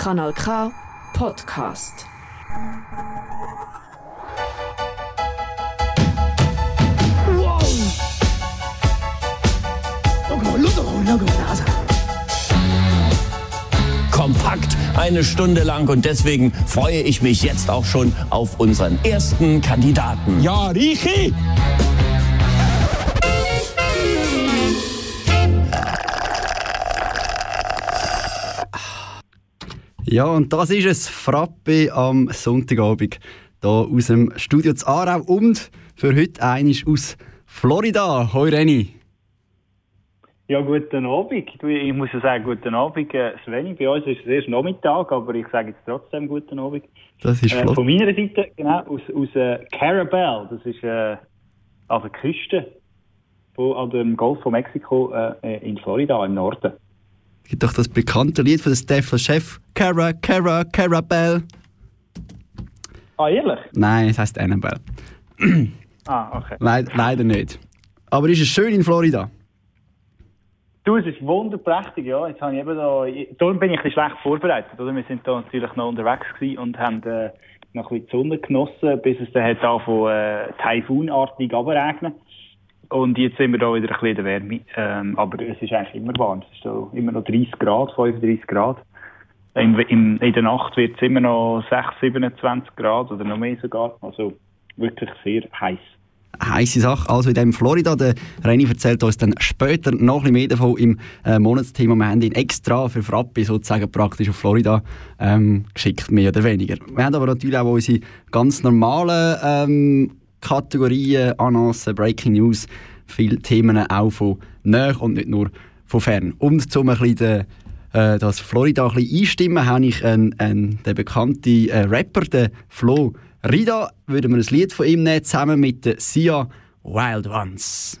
Kanal K Podcast. Wow! kompakt eine Stunde lang und deswegen freue ich mich jetzt auch schon auf unseren ersten Kandidaten. Ja, Richi! Ja, und das ist es, Frappe am Sonntagabend hier aus dem Studio zu Aarau und für heute einisch aus Florida. Hoi Renny. Ja, guten Abend. Ich muss ja sagen, guten Abend, äh, Sveni. Bei uns ist es erst Nachmittag, aber ich sage jetzt trotzdem guten Abend. Das ist Äh, flott. von meiner Seite, genau, aus, aus äh, Carabel. Das ist äh, an der Küste von, an dem Golf von Mexiko äh, in Florida, im Norden. Gibt doch das bekannte Lied von Stefan Chef. Cara, Cara, Carabelle. Ah, ehrlich? Nein, es heißt Annabelle. Ah, okay. Leid, leider nicht. Aber ist es schön in Florida? Du, es ist wunderprächtig, ja. Jetzt habe ich eben da, darum bin ich ein bisschen schlecht vorbereitet. Oder? Wir sind da natürlich noch unterwegs und haben äh, noch ein bisschen die Sonne genossen, bis es dann hat angefangen, äh, taifunartig runterregnen. Und jetzt sind wir da wieder ein bisschen in der Wärme. Ähm, aber es ist eigentlich immer warm. Es ist so immer noch 30 Grad, 35 Grad. Im, im, in der Nacht wird es immer noch 6, 27 Grad oder noch mehr sogar. Also wirklich sehr heiß. Heiße Sache. Also in dem Florida, der Renny erzählt uns dann später noch ein bisschen mehr davon im äh, Monatsthema. Wir haben ihn extra für Frappe sozusagen praktisch auf Florida ähm, geschickt, mehr oder weniger. Wir haben aber natürlich auch unsere ganz normalen ähm, Kategorien, Annoncen, Breaking News, viele Themen auch von näher und nicht nur von fern. Und um ein bisschen den, äh, Florida ein bisschen einstimmen, habe ich einen, einen, den bekannten äh, Rapper, den Flo Rida, würden wir ein Lied von ihm nehmen, zusammen mit der Sia Wild Ones.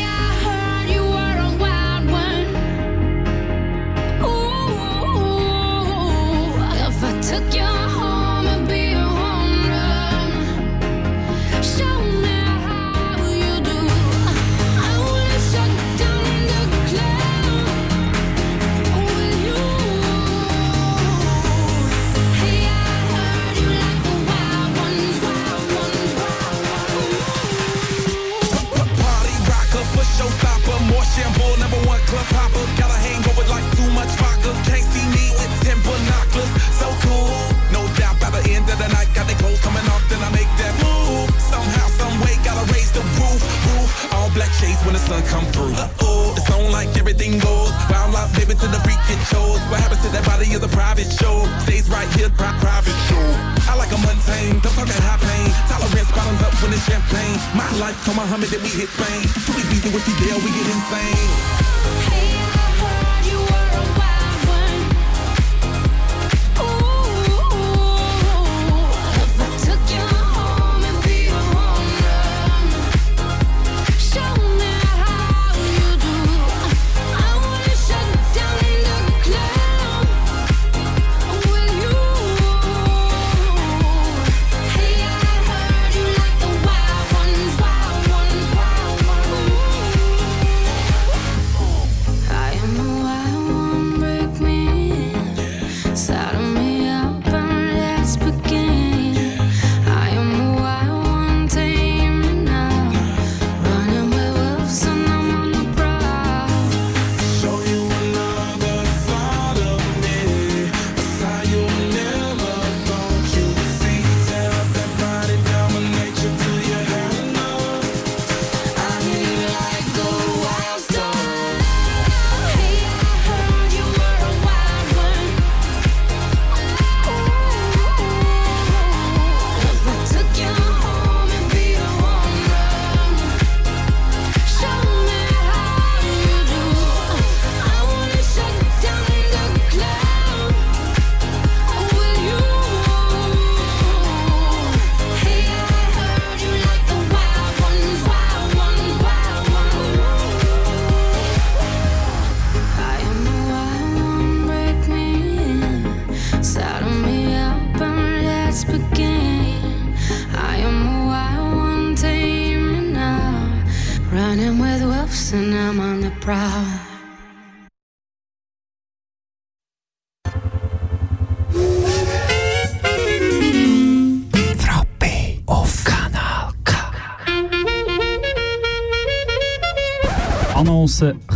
sun come through. Uh-oh. It's on like everything goes. Wild out, baby, to the freak it shows. What happens to that body is a private show. Stays right here, pri- private show. I like a mundane, don't talk that high pain. Tolerance bottoms up when it's champagne. My life, come Muhammad, then we hit Spain. Too easy with the deal, we get insane. Hey,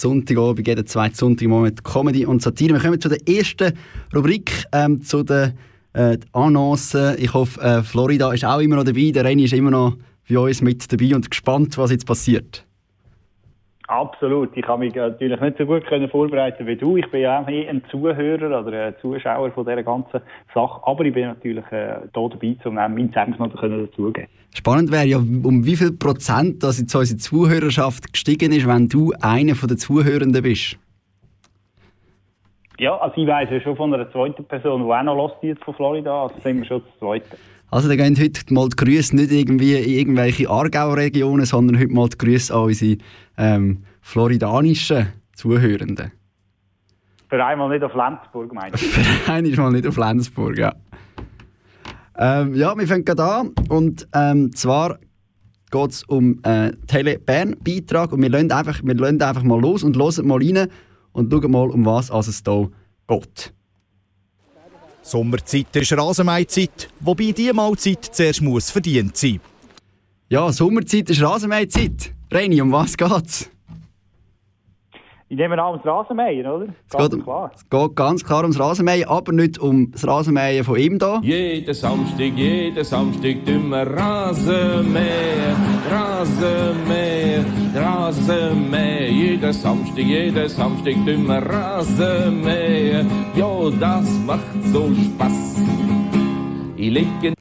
Sonntagabend, jeden zweiten Sonntag mit Comedy und Satire. Wir kommen zu der ersten Rubrik, ähm, zu den äh, Annoncen. Ich hoffe, äh, Florida ist auch immer noch dabei. Der Reini ist immer noch bei uns mit dabei und gespannt, was jetzt passiert. Absolut. Ich habe mich natürlich nicht so gut können vorbereiten wie du. Ich bin ja auch eh ein Zuhörer oder ein Zuschauer von dieser ganzen Sache. Aber ich bin natürlich äh, hier dabei, um meinen Senf noch dazugeben. Spannend wäre ja, um wie viel Prozent dass jetzt unsere Zuhörerschaft gestiegen ist, wenn du einer der Zuhörenden bist. Ja, also ich weiss ja schon von einer zweiten Person, die auch noch lost jetzt von Florida. Also sind wir schon das Zweite. Also, da gehen heute mal die Grüße nicht irgendwie in irgendwelche Aargau-Regionen, sondern heute mal die Grüße an unsere ähm, floridanischen Zuhörenden. Für einmal nicht auf Lenzburg, meine ich. Für einen ist mal nicht auf Lenzburg, ja. Ähm, ja, wir fangen gerade an. Und ähm, zwar geht es um äh, Tele Bern-Beitrag. Und wir lassen, einfach, wir lassen einfach mal los und hören mal rein und schauen mal, um was also es hier geht. Sommerzeit ist Rasenmähzeit, wobei diese Mahlzeit zuerst muss verdient sein. Ja, Sommerzeit ist Rasenmähzeit. Reini, um was geht's? Ich nehme an, ums Rasenmähen, oder? Es Ganz geht, klar. es geht ganz klar ums Rasenmähen, aber nicht um das Rasenmähen von ihm hier. Jeden Samstag, jeden Samstag tun wir Rasenmähen, Rasenmähen, Rasenmähen. Jeden Samstag, jeden Samstag tun wir Rasenmähen. Ja, das macht so Spaß. Ich lege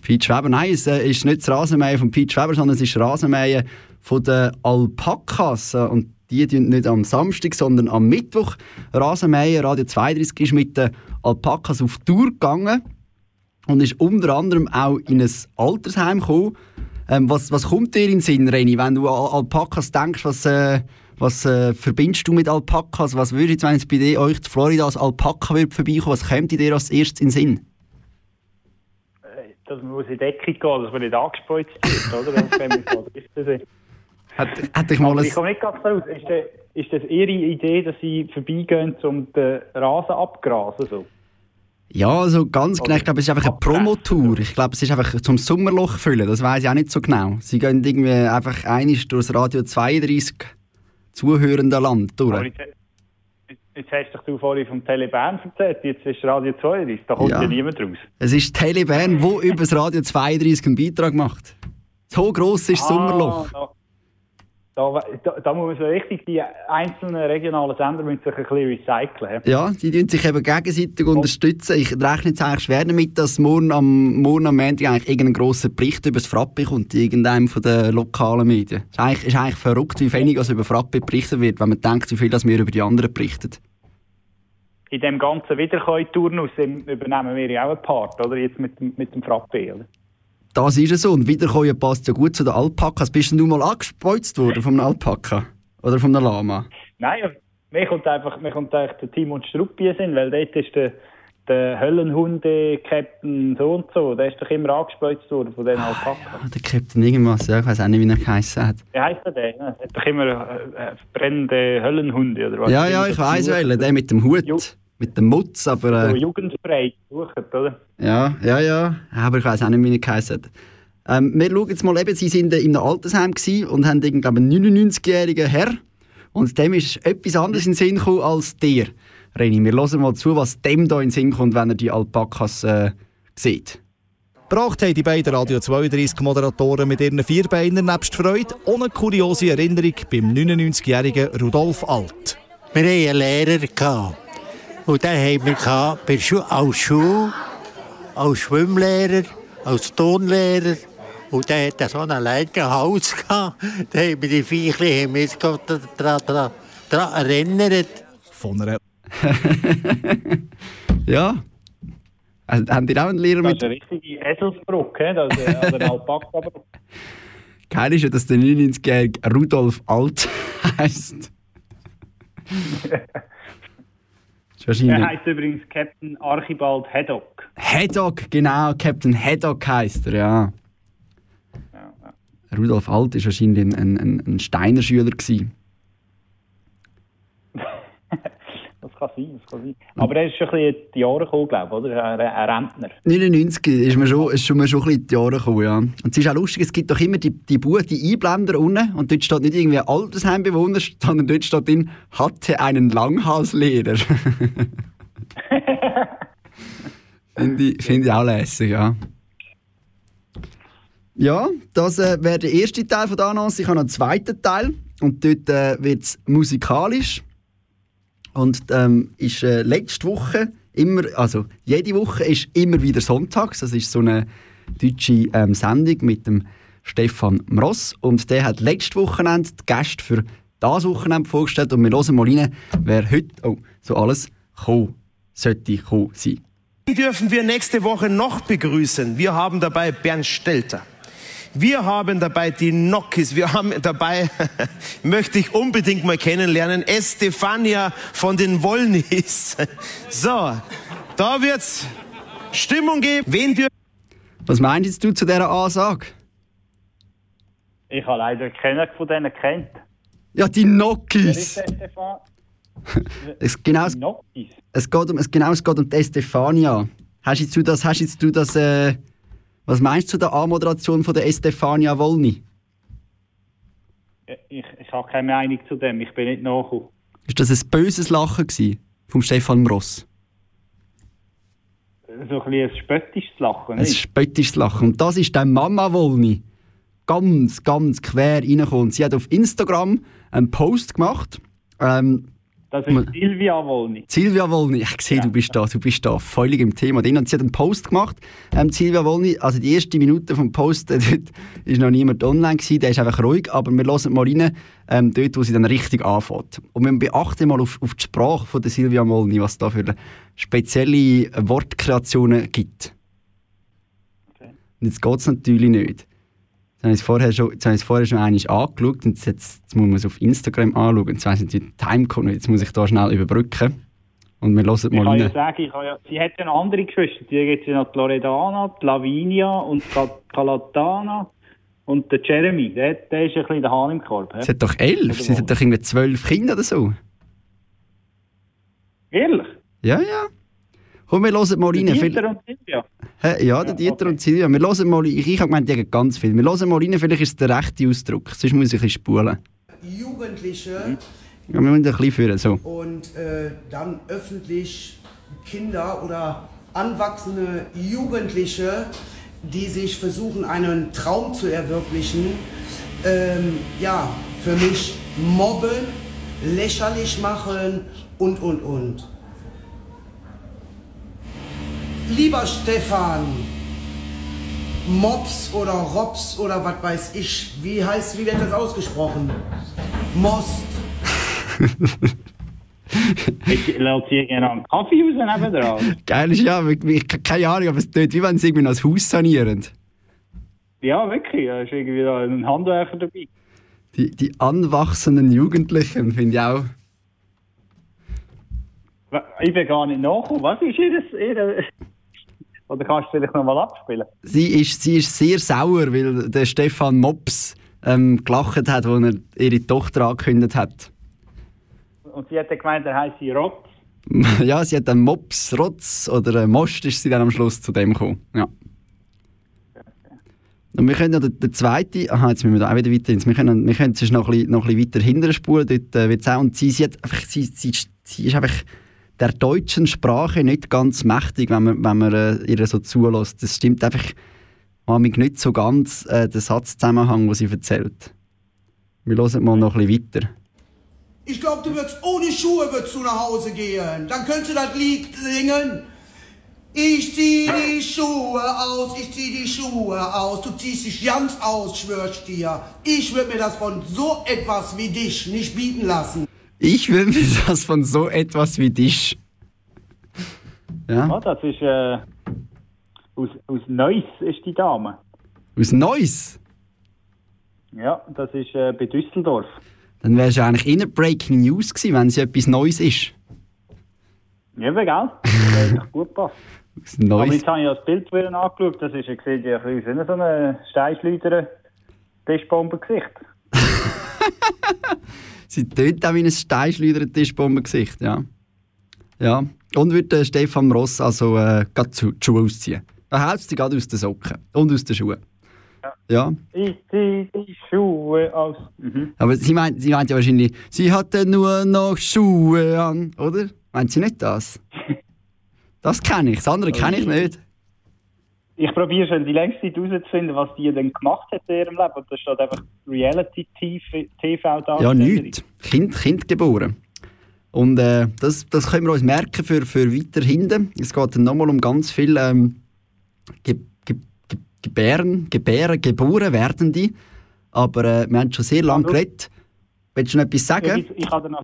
Pete Schweber, nein, es äh, ist nicht das Rasenmähen von Pete Schweber, sondern es ist das Rasenmähen von den Alpakas. Äh, Und die tun nicht am Samstag, sondern am Mittwoch Rasenmähen. Radio 32 ist mit den Alpakas auf Tour gegangen und ist unter anderem auch in ein Altersheim gekommen. Ähm, was, was kommt dir in den Sinn, Reni, wenn du an Alpakas denkst? Was, äh, was äh, verbindest du mit Alpakas? Was würde jetzt, wenn jetzt bei dir, euch in Florida als Alpaka würde vorbeikommen, was kommt dir als erstes in den Sinn? Dass man muss in Deckung gehen, dass man nicht angespeuzt wird, oder? Hat, hat dich mal Aber ein... ich komme nicht ganz. Ist, das- ist das Ihre Idee, dass Sie vorbeigehen, um den Rasen abgrasen? So? Ja, also ganz genau. Ich glaube, es ist einfach eine Promotour. Ich glaube, es ist einfach zum Sommerloch füllen. Das weiß ich auch nicht so genau. Sie gehen irgendwie einfach einig durchs Radio 32 zuhörende Land Aber durch. jetzt, jetzt hast doch du vorhin vom Telebahn erzählt, jetzt ist Radio 32, da kommt Ja. ja, niemand raus. Es ist Telebahn, wo über das Radio 32 einen Beitrag macht. So gross ist das Sommerloch. Ah, da, da, da muss man so richtig, die einzelnen regionalen Sender müssen sich ein bisschen recyceln. Ja, die tun sich eben gegenseitig unterstützen. Ich rechne jetzt eigentlich schwer damit, dass morgen am, morgen am Montag eigentlich irgendein grosser Bericht über das Frappe kommt, in irgendeinem von den lokalen Medien. Es ist eigentlich, ist eigentlich verrückt, wie wenig also über Frappe berichtet wird, wenn man denkt, wie viel das wir über die anderen berichten. In dem ganzen Wiederkäu-Turnus übernehmen wir ja auch einen Part, oder? Jetzt mit, dem- mit dem Frappe, oder? Das ist es so. Und Wiederkäuen passt ja gut zu den Alpakas. Bist denn du mal angespeuzt worden vom Alpaka? Oder vom Lama? Nein, ja, mir kommt einfach, mir kommt eigentlich der Timon Struppi Sinn, weil dort ist der, der Höllenhunde-Captain so und so, der ist doch immer angespeuzt worden von den Alpakas. Ah, der Captain irgendwas. Ja, ich weiß auch nicht, wie er geheißen hat. Wie heisst der denn? Er hat doch immer äh, äh, brennende Höllenhunde, oder was? Ja, ja, ich weiß welchen. Der mit dem Hut. Mit dem Mutz, aber... So Äh, Jugendspray sucht, oder? ja, ja, ja. Aber ich weiß auch nicht, wie er geheißen hat. Ähm, wir schauen jetzt mal eben, sie waren in einem Altersheim und haben einen 99-jährigen Herr. Und dem ist etwas anderes in den Sinn gekommen als dir. Reni, wir hören mal zu, was dem da in den Sinn kommt, wenn er die Alpakas äh, sieht. Gebracht haben die beiden Radio 32 Moderatoren mit ihren Vierbeinern nebst Freude auch eine kuriose Erinnerung beim 99-jährigen Rudolf Alt. Wir hatten einen Lehrer. Gehabt. Und den haben wir gehabt bei Schu als Schule, als Schwimmlehrer, als Tonlehrer. Und der hatte so einen langen Hals. Gehabt. Da haben wir die Viechli haben wir uns daran erinnert. von einer Ja. Also, haben die auch einen Lehrer Das mit... ist eine richtige Eselsbrücke, das ist oder eine Alpaka-Brücke. Ist ja, dass der 99-jährige Rudolf Alt heisst. Ist. Er heißt übrigens Captain Archibald Haddock. Haddock, genau, Captain Haddock heisst er, ja. Rudolf Alt war wahrscheinlich ein, ein, ein, ein Steiner Schüler. Gewesen. Das kann sein, das kann sein. Aber er ist schon ein bisschen in die Jahre gekommen, glaube ich, oder? Ein, ein Rentner. 99 ist mir schon, ist schon, mir schon ein bisschen in die Jahre gekommen, ja. Und es ist auch lustig, es gibt doch immer die, die Buch, die Einblender unten und dort steht nicht irgendwie Altersheimbewohner, sondern dort steht drin, hatte einen Langhalslehrer. Finde ich, find ich auch lässig, ja. Ja, das äh, wäre der erste Teil von der Annonce. Ich habe noch einen zweiten Teil und dort äh, wird es musikalisch. Und ähm, ist äh, letzte Woche immer, also jede Woche ist immer wieder sonntags. Das ist so eine deutsche ähm, Sendung mit dem Stefan Mross. Und der hat letzte Wochenende die Gäste für das Wochenende vorgestellt. Und wir hören mal rein, wer heute oh, so alles kommen sollte kommen sein. Dürfen wir nächste Woche noch begrüßen? Wir haben dabei Bernd Stelter. Wir haben dabei die Nokis. Wir haben dabei, möchte ich unbedingt mal kennenlernen, Estefania von den Wollnis. So, da wird's Stimmung geben. Wen dürfen Was meinst du zu dieser Ansage? Ich habe leider keinen von denen kennt. Ja, die Nokis! Es, genau, es, Nokis? es, geht um, es, genau, es geht um die Estefania. Hast jetzt du das, hast jetzt du das äh, was meinst du zu der Anmoderation von der Estefania Wolny? Ich, ich habe keine Meinung zu dem, ich bin nicht nachgekommen. Ist das ein böses Lachen gewesen, vom Stefan Mross? So ein bisschen ein spöttisches Lachen, Ein nicht? spöttisches Lachen. Und das ist dann Mama Wolny. Ganz, ganz quer reingekommen. Sie hat auf Instagram einen Post gemacht. Ähm, Das ist Silvia Wollny. Silvia Wolny, ich sehe, du bist da, du bist da völlig im Thema drin. Und sie hat einen Post gemacht. Ähm, Silvia Wolny, also die erste Minute vom Post, äh, dort ist noch niemand online gewesen, der ist einfach ruhig, aber wir hören mal rein, ähm, dort, wo sie dann richtig anfängt. Und wir beachten mal auf, auf die Sprache von der Silvia Wolny, was es da für spezielle Wortkreationen gibt. Und jetzt geht es natürlich nicht. Jetzt habe ich es vorher schon, jetzt habe ich vorher schon einmal angeschaut und jetzt, jetzt muss man es auf Instagram anschauen. Jetzt weiss ich nicht, die Timecode. Jetzt muss ich da schnell überbrücken. Und wir hören Ich mal kann ja sagen, ich habe ja, sie hat ja noch andere Geschwister. Die gibt es ja noch die Loredana, die Lavinia und die Calatana und der Jeremy. Der, der ist ein bisschen der Hahn im Korb. hä? Sie hat doch elf, sie hat doch irgendwie zwölf Kinder oder so. Ehrlich? Ja, ja. Komm, wir hören mal rein. Dieter und Silvia. Hä? Ja, der Dieter und Silvia. Wir hören mal, ich, ich habe gemeint, die haben ganz viel. Wir hören mal rein, vielleicht ist es der rechte Ausdruck. Sonst muss ich ein bisschen spulen. Jugendliche Ja, wir müssen ein bisschen führen, so. und äh, dann öffentlich Kinder oder anwachsende Jugendliche, die sich versuchen, einen Traum zu erwirklichen, ähm, ja, für mich mobben, lächerlich machen und, und, und. Lieber Stefan, Mops oder Rops oder was weiß ich, wie heißt, wie wird das ausgesprochen? Most. Ich lasse sie gerne einen Kaffee raus nebendran. Geil ist ja, ich, ich, keine Ahnung, aber es tut, wie wenn sie irgendwie noch das Haus sanieren. Ja, wirklich. Da ist irgendwie da ein Handwerker dabei. Die, die anwachsenden Jugendlichen finde ich auch. Ich bin gar nicht nachgekommen. Was ist ihr... ihr oder kannst du vielleicht noch mal abspielen? Sie ist, sie ist sehr sauer, weil der Stefan Mops ähm, gelacht hat, als er ihre Tochter angekündigt hat. Und sie hat dann gemeint, er heisst sie Rotz. ja, sie hat einen Mops, Rotz oder Most ist sie dann am Schluss zu dem gekommen. Ja. Und wir können noch den, den zweiten, aha, jetzt müssen wir da auch wieder weiter ins, wir können, wir können sonst noch ein bisschen, noch ein bisschen weiter hinterher spulen, dort äh, wird's auch, und sie, sie, hat einfach, sie, sie, sie ist einfach der deutschen Sprache nicht ganz mächtig, wenn man, wenn man äh, ihr so zulässt. Das stimmt einfach manchmal nicht so ganz, äh, der Satzzusammenhang, den sie erzählt. Wir hören mal noch ein bisschen weiter. Ich glaube, du würdest ohne Schuhe würdest du nach Hause gehen. Dann könntest du das Lied singen. Ich zieh die Schuhe aus, ich zieh die Schuhe aus. Du ziehst dich ganz aus, schwör ich dir. Ich würde mir das von so etwas wie dich nicht bieten lassen. Ich wünsche mir das von so etwas wie dich. Ja. Ja, das ist äh, aus, aus Neuss ist die Dame. Aus Neuss. Ja, das ist äh, bei Düsseldorf. Dann wärst du eigentlich in Breaking News gewesen, wenn es etwas Neues ist. Ja, gell? Das doch gut passt. Aber jetzt habe ich das Bild wieder angeschaut. Das ist, sieht ja ein bisschen so ein Steinschleuder Tischbombengesicht. Sie tönt auch wie ein Steinschleudern-Tischbombengesicht, ja. Ja. Und wird der Stefan Ross also äh, zu- die Schuhe ausziehen. Da haut sie gerade aus den Socken und aus den Schuhen. Ja. Ich ziehe die Schuhe aus. Mhm. Aber sie meint, sie meint ja wahrscheinlich, sie hatte nur noch Schuhe an, oder? Meint sie nicht das? Das kenne ich, das andere kenne ich nicht. Ich probiere schon die längste Zeit herauszufinden, was die denn gemacht hat in ihrem Leben. Und da steht einfach Reality-TV da. Ja, nichts. Kind, kind geboren. Und äh, das, das können wir uns merken für, für weiter hinten. Es geht dann nochmal um ganz viel ähm, Ge Ge Ge Gebären, Gebären, geboren werdende. Aber äh, wir haben schon sehr lange geredet. Willst du noch etwas sagen? Ich, ich habe noch,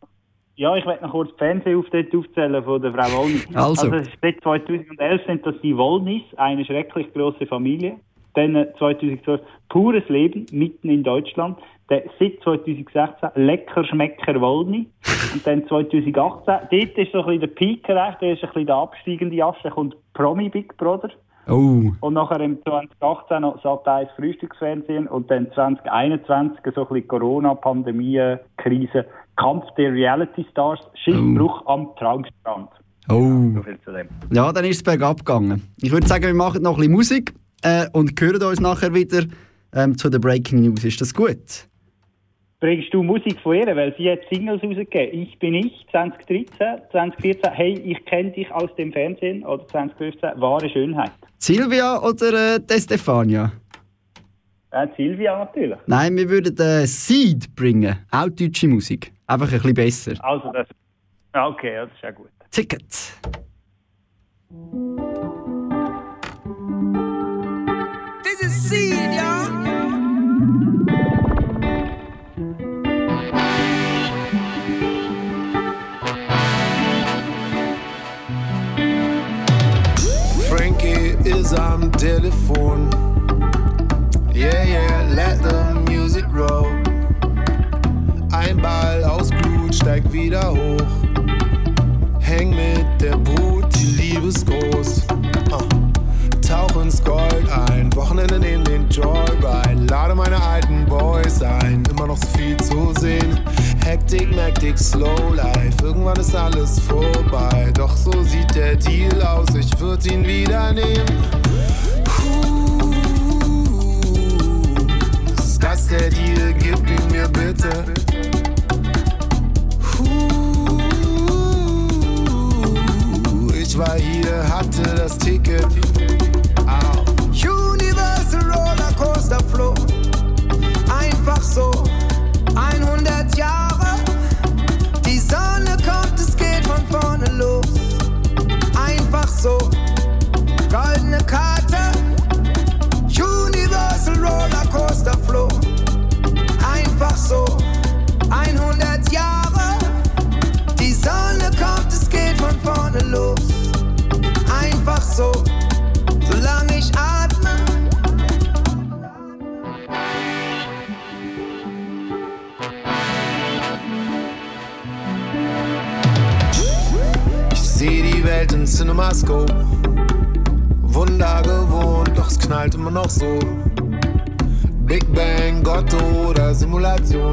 ja, ich werde noch kurz die Fernsehauftritte aufzählen von der Frau Wollnis. Also. ist seit 2011 sind das die Wollnis, eine schrecklich große Familie. Dann äh, 2012 Pures Leben mitten in Deutschland. Dann seit 2016 Lecker Schmecker Wollni. Und dann 2018, dort ist so ein bisschen der Peak erreicht, der ist ein bisschen der absteigende Ast, kommt Promi Big Brother. Oh. Und nachher im 2018 noch Sat 1 Frühstücksfernsehen und dann 2021 so ein bisschen Corona-Pandemie, Krise, Kampf der Reality Stars, Schiffbruch am Traumstrand. Oh. So viel zu dem. Ja, dann ist es bergab gegangen. Ich würde sagen, wir machen noch ein bisschen Musik äh, und hören uns nachher wieder ähm, zu der Breaking News. Ist das gut? Bringst du Musik von ihr? Weil sie hat Singles rausgegeben. Ich bin ich, 2013, 2014, hey, ich kenne dich aus dem Fernsehen oder 2015, wahre Schönheit. Silvia oder äh, De Stefania? Äh, Silvia natürlich. Nein, wir würden äh, Seed bringen. Auch deutsche Musik. Einfach ein bisschen besser. Also das, Ah, okay, das ist ja gut. Ticket. This is seed, y'all. Frankie is am Telefon. Blut steigt wieder hoch. Häng mit der Brut, die Liebe ist groß. Ah. Tauch ins Gold ein, Wochenende in den Joyride. Lade meine alten Boys ein, immer noch so viel zu sehen. Hektik, Mektik, Slow Life, irgendwann ist alles vorbei. Doch so sieht der Deal aus, ich würd ihn wieder nehmen. Puh, ist das der Deal? Gib ihn mir bitte. War hier, hatte das Ticket. Cinemascope. Wunder gewohnt, doch es knallt immer noch so. Big Bang, Gott oder Simulation.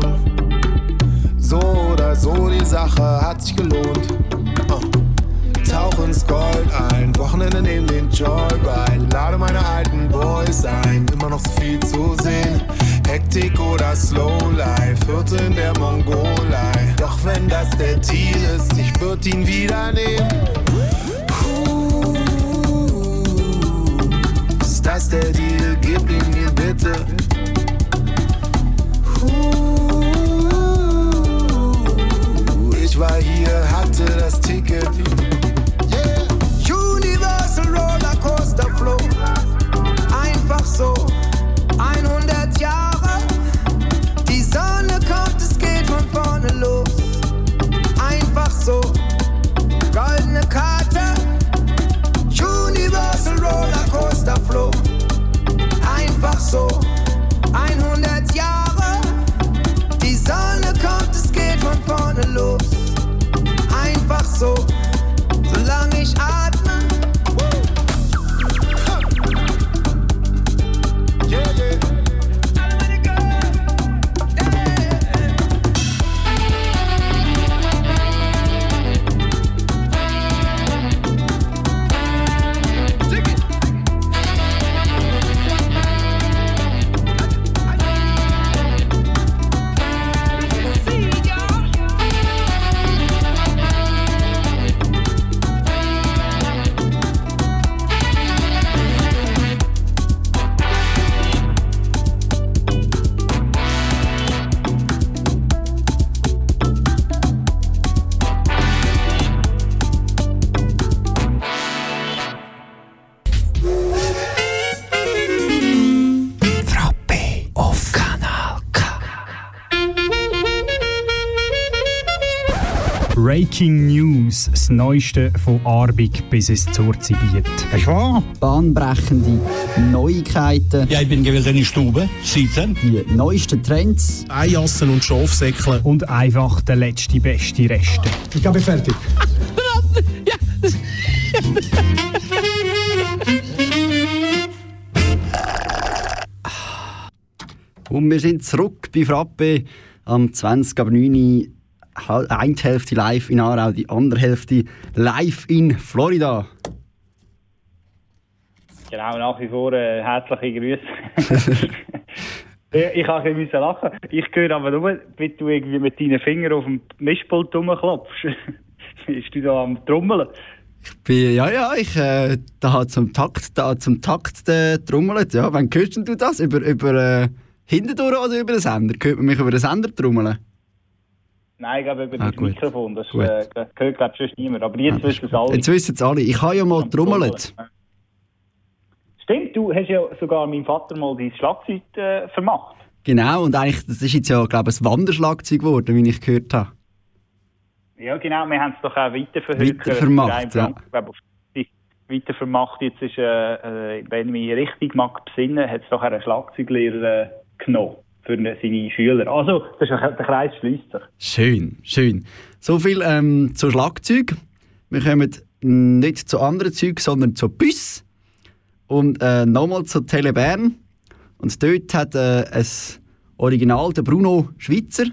So oder so, die Sache hat sich gelohnt. Ah. Tauch ins Gold ein, Wochenende neben den Joyride. Lade meine alten Boys ein, immer noch so viel zu sehen. Hektik oder Slow Life, Hirte in der Mongolei. Doch wenn das der Deal ist, ich würd ihn wieder nehmen. Der Deal? Gib ihn mir bitte. Ich war hier, hatte das Ticket. Das Neueste von Arbig bis ins Zurzibiet. Ist wahr? Bahnbrechende Neuigkeiten. Ja, ich bin gewählt in die Stube, sitzen. Die neuesten Trends. Eijassen und Schafsäckle. Und einfach der letzte beste Reste. Ich glaube, fertig. Und wir sind zurück bei Frappe am 20 ab 9 Uhr. Hal- Eine Hälfte live in Aarau, die andere Hälfte live in Florida. Genau, nach wie vor äh, herzliche Grüße. ich ich kann ein bisschen lachen. Ich höre aber nur, wie du irgendwie mit deinen Fingern auf dem Mischpult rumklopfst. Bist du da am Trommeln? Bin, ja, ja, ich äh, da zum Takt, da zum Takt äh, trommelt. Ja, wann hörst denn du das? Über, über äh, hintendurch oder über den Sender? Hört man mich über den Sender trommeln? Nein, ich glaube über Ah, das gut. Mikrofon. Das, äh, das hört, glaube ich, sonst niemand. Aber jetzt wissen es alle. Jetzt wissen es alle. Ich habe ja mal trommelt. Stimmt, du hast ja sogar meinem Vater mal dein Schlagzeug äh, vermacht. Genau, und eigentlich, das ist jetzt ja, glaube ich, ein Wanderschlagzeug geworden, wie ich gehört habe. Ja, genau, wir haben es doch auch weiterverhört. Weitervermacht, Für ja. einen Franken, glaub, auf die- Weitervermacht. Jetzt ist, äh, äh, wenn ich mich richtig mag besinnen, hat es doch einen Schlagzeuglehrer äh, genommen für eine- seine Schüler. Also, das ist, ein- der Kreis schließt sich. Schön, schön. So viel ähm, zu Schlagzeug. Wir kommen nicht zu anderen Zeugen, sondern zu Bus. Und äh, nochmal zu Tele Bern. Und dort hat äh, ein Original, der Bruno Schweizer,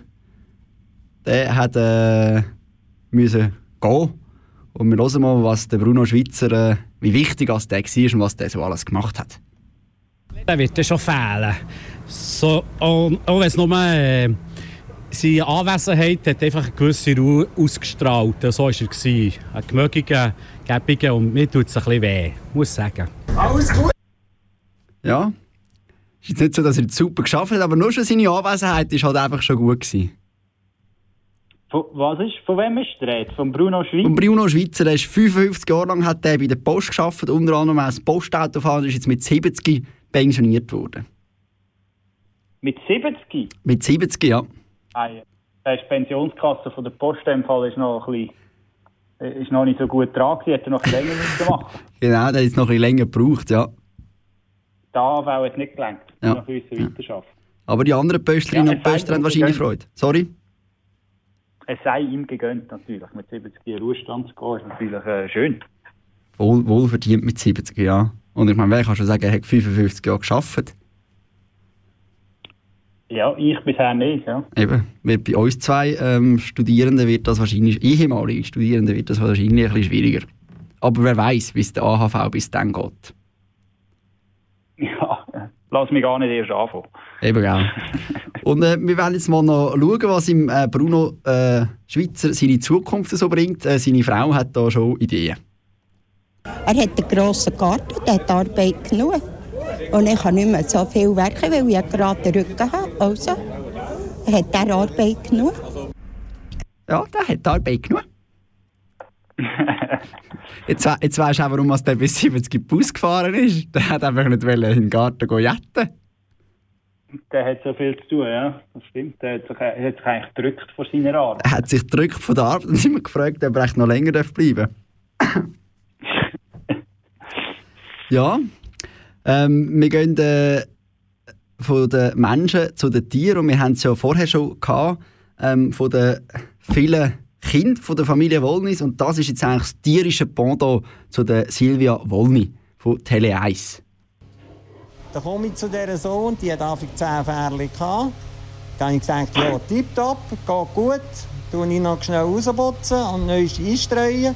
der hat äh, müssen gehen. Und wir hören mal, was der Bruno Schweizer, äh, wie wichtig als der war und was der so alles gemacht hat. Der wird dann schon fehlen. So, auch auch wenn es nur äh, seine Anwesenheit hat einfach eine gewisse Ruhe ausgestrahlt. So war er. gewesen. Ein gemögiger, gäbiger und mir tut es ein bisschen weh, muss ich sagen. Alles gut. Ja. Ist jetzt nicht so, dass er es super geschafft hat, aber nur schon seine Anwesenheit ist halt einfach schon gut gewesen. Von, was ist, von wem ist die Rede? Von Bruno Schweizer? Und Bruno Schweizer, der ist 55 Jahre lang hat der bei der Post geschafft, unter anderem als Postautofahrer, ist jetzt mit 70 pensioniert worden. Mit 70? Mit 70, ja. Ah, ja. Das ist die Pensionskasse von der Post im Fall ist noch ein bisschen, ist noch nicht so gut dran gewesen, hätte er noch länger machen. Genau, der jetzt noch ein bisschen länger gebraucht, ja. Der AV hat nicht gelangt, Ja. noch müssen weiterarbeiten. Aber die anderen Pöstlerinnen Ja, und es sei Pöstler haben wahrscheinlich gegönnt. Freude. Sorry? Es sei ihm gegönnt natürlich, mit 70 in Ruhestand zu gehen, ist natürlich äh, schön. Wohl, wohl verdient mit 70, ja. Und ich meine, wer kann schon sagen, er hat 55 Jahre geschafft. Ja, ich bisher nicht, ja. Eben, wird bei uns zwei ähm, Studierenden wird das wahrscheinlich, ehemalige Studierenden wird das wahrscheinlich ein bisschen schwieriger. Aber wer weiß, wie es der AHV bis dann geht. Ja, lass mich gar nicht erst anfangen. Eben, gell. Und äh, wir werden jetzt mal noch schauen, was ihm äh, Bruno äh, Schweizer seine Zukunft so bringt. Äh, seine Frau hat da schon Ideen. Er hat einen grossen Garten, der hat Arbeit genug. Und ich kann nicht mehr so viel werken, weil ich einen geraden Rücken habe. Also hat er Arbeit genug. Ja, der hat Arbeit genug. Jetzt, we- jetzt weisst du auch, warum er der bis 70 Bus gefahren ist. Der hat einfach nicht in den Garten gehen jetten. Der hat so viel zu tun, ja. Das stimmt. Der hat sich, er hat sich eigentlich gedrückt vor seiner Arbeit. Er hat sich gedrückt von der Arbeit und ist immer gefragt, ob er noch länger darf bleiben Ja. Ähm, wir gehen äh, von den Menschen zu den Tieren und wir haben es ja vorher schon gehabt, ähm, von den vielen Kindern von der Familie Wollnis und das ist jetzt eigentlich das tierische Pendant zu der Silvia Wollny von Tele 1. Dann komme ich zu dieser Sohn, die hat einfach 10 Fährchen gehabt. Dann habe ich gesagt, ja, tipptopp, geht gut. Dann ich noch schnell rausputzen und neues einstreuen.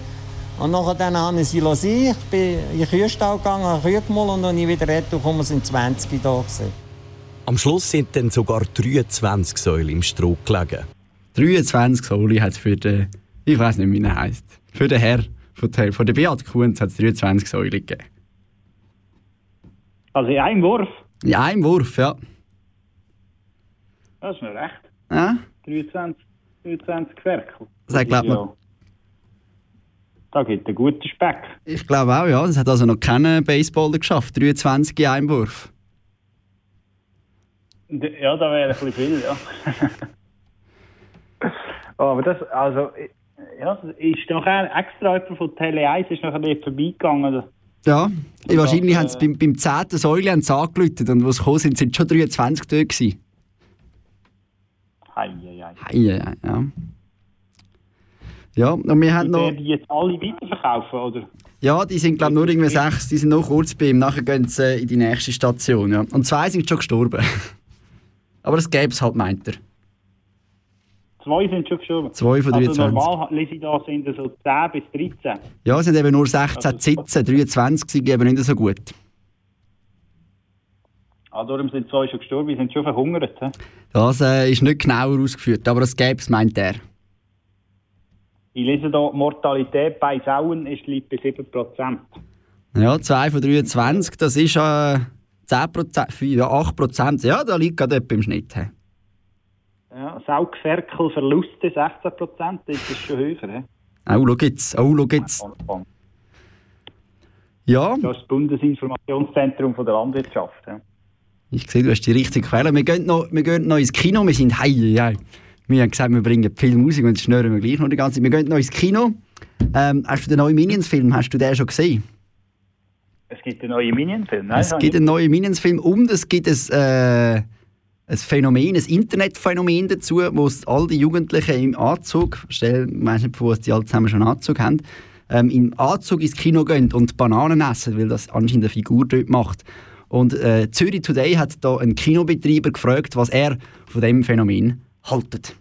Und nachher dann habe ich sie lassen. Ich bin in den Kühlstall gegangen, habe Kühe gemahlen und dann ich wieder retour gekommen, sind 20 da gewesen. Am Schluss sind dann sogar 23 Säule im Stroh gelegen. 23 Soli hat es für den, ich weiß nicht, wie er heisst, für den Herr von der, von der Beat Kunz hat es 23 Säule gegeben. Also in einem Wurf, In einem Wurf, ja. das ist noch recht. ja. 23, 23 Ferkel. Das glaubt man. Ja. Da gibt einen guten Speck. Ich glaube auch, ja. Das hat also noch kein Baseballer geschafft. 23 in einem Wurf. Ja, da wäre ein bisschen viel, ja. Aber das, also, Ja, ist nachher extra jemand von Tele 1 ist nachher dort vorbeigegangen. Ja, Und wahrscheinlich das, haben sie beim, beim 10. Säule angeläutet und als sie gekommen sind, sind schon 23 dort gewesen. Hei, hei, hei. Hei, ja, ja. Ja, und wir haben noch... die jetzt alle weiterverkaufen, oder? Ja, die sind glaube nur irgendwie sechs, die sind noch kurz bei ihm, nachher gehen sie äh, in die nächste Station. Ja. Und zwei sind schon gestorben. Aber das gäbe es halt, meint er. Zwei sind schon gestorben. Zwei von Also 23. normal lese ich da sind so 10 bis 13. Ja, es sind eben nur 16 sitzen, 23 sind eben nicht so gut. Ah, darum sind zwei schon gestorben, die sind schon verhungert. He? Das äh, ist nicht genauer ausgeführt, aber das gäbe es, meint er. Ich lese die Mortalität bei Sauen ist, liegt bei 7%. Ja, 2 von 23, das ist äh, 10%, ja, 8%. Ja, da liegt gerade etwa im Schnitt. he. Ja, Saugferkelverluste 16%, das ist schon höher. He? Oh, schau jetzt, oh, schau jetzt. Ja, Das ist das Bundesinformationszentrum von der Landwirtschaft. Ja. ich sehe, du hast die richtige Quelle. Wir gehen noch, wir gehen noch ins Kino, wir sind hei, hei. Wir haben gesagt, wir bringen viel Musik und jetzt schnurren wir gleich noch die ganze Zeit. Wir gehen noch ins Kino. Ähm, hast du den neuen Minions-Film, hast du den schon gesehen? Es gibt einen neuen Minion-Film. Nein, es gibt einen neuen Minions-Film und es gibt ein, äh, ein Phänomen, ein Internetphänomen dazu, wo es all die Jugendlichen im Anzug, stell, ich weiss nicht, was die alle zusammen schon einen Anzug haben, ähm, im Anzug ins Kino gehen und Bananen essen, weil das anscheinend eine Figur dort macht. Und äh, Zürich Today hat da einen Kinobetreiber gefragt, was er von dem Phänomen haltet.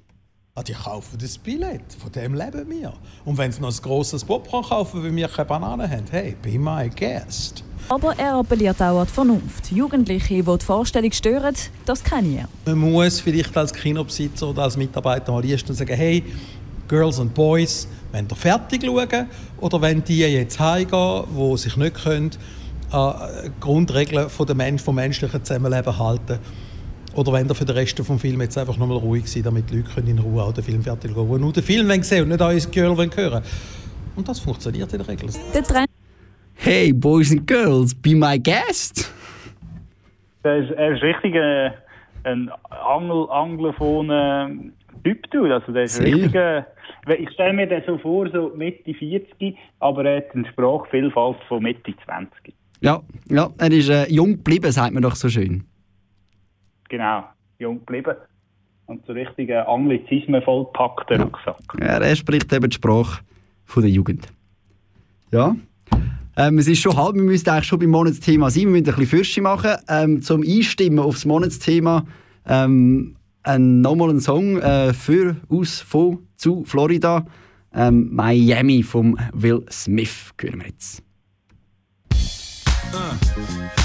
Ah, die kaufen das Billett, von dem leben wir. Und wenn sie noch ein grosses Popcorn kaufen, weil wir keine Bananen haben, hey, be my guest. Aber er appelliert auch an die Vernunft. Jugendliche, die die Vorstellung stören, das kenne ich. Man muss vielleicht als Kinobesitzer oder als Mitarbeiter mal erstens sagen, hey, Girls and Boys, wenn ihr fertig schauen oder wenn die jetzt heimgehen, die sich nicht können, an Grundregeln von der Mensch, vom menschlichen Zusammenleben halten oder wenn ihr für den Rest des Films jetzt einfach nochmal ruhig seid, damit die Leute können in Ruhe auch den Film fertig schauen können, die nur den Film wollen sehen und nicht euer Girl wollen hören Und das funktioniert in der Regel. Hey, Boys and Girls, be my guest! Er ist, er ist richtig äh, ein Angel, anglophoner Typ. Du. Also der ist richtig, äh, ich stelle mir den so vor, so Mitte 40, aber er hat eine Sprachvielfalt von Mitte 20. Ja, ja er ist äh, jung geblieben, sagt man doch so schön. Genau, jung geblieben. Und so richtig äh, Anglizismen vollpackter Rucksack. Ja, er spricht eben die Sprache von der Jugend. Ja. Ähm, es ist schon halb, wir müssen eigentlich schon beim Monatsthema sein. Wir müssen ein bisschen Fürsche machen. Ähm, zum Einstimmen aufs Monatsthema ähm, ein, nochmal ein Song äh, für, aus, von, zu Florida. Ähm, Miami vom Will Smith hören wir jetzt. Uh,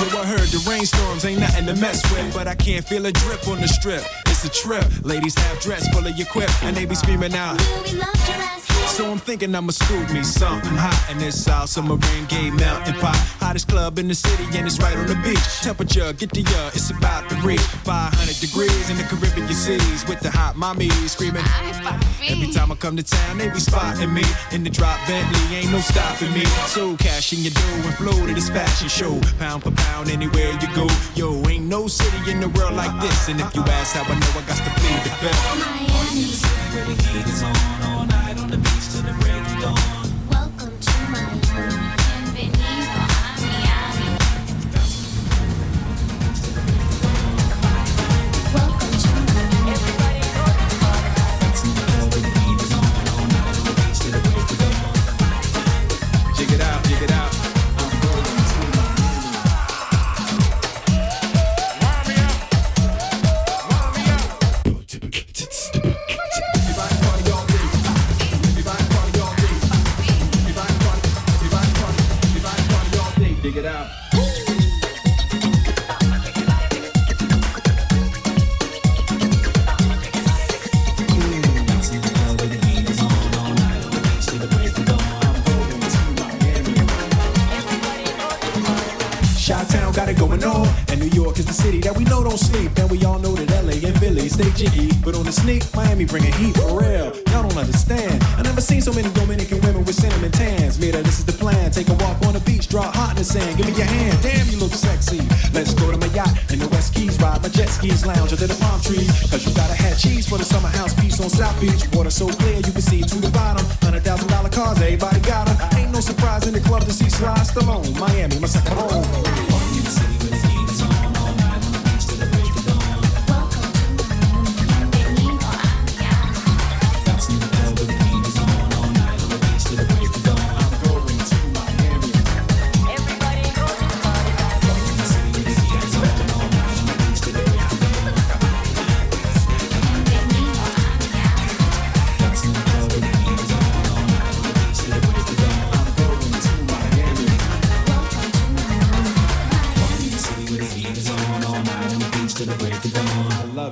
Yo, I heard the rainstorms ain't nothing to mess with, but I can't feel a drip on the strip. It's a trip. Ladies have dress full of your quip, and they be screaming out. We loved your ass. So I'm thinking I'ma scoop me something hot in this South Submarine Gay Mountain Pot. Hottest club in the city, and it's right on the beach. Temperature, get the uh, it's about to reach 500 degrees in the Caribbean seas with the hot mommy screaming. Every time I come to town, they be spotting me in the drop Bentley, ain't no stopping me. So cash in your dough and flow to this fashion show, pound for pound anywhere you go. Yo, ain't no city in the world like this, and if you ask how I know, I got to plead the fifth. Where the heat is on all night beach till the break of dawn.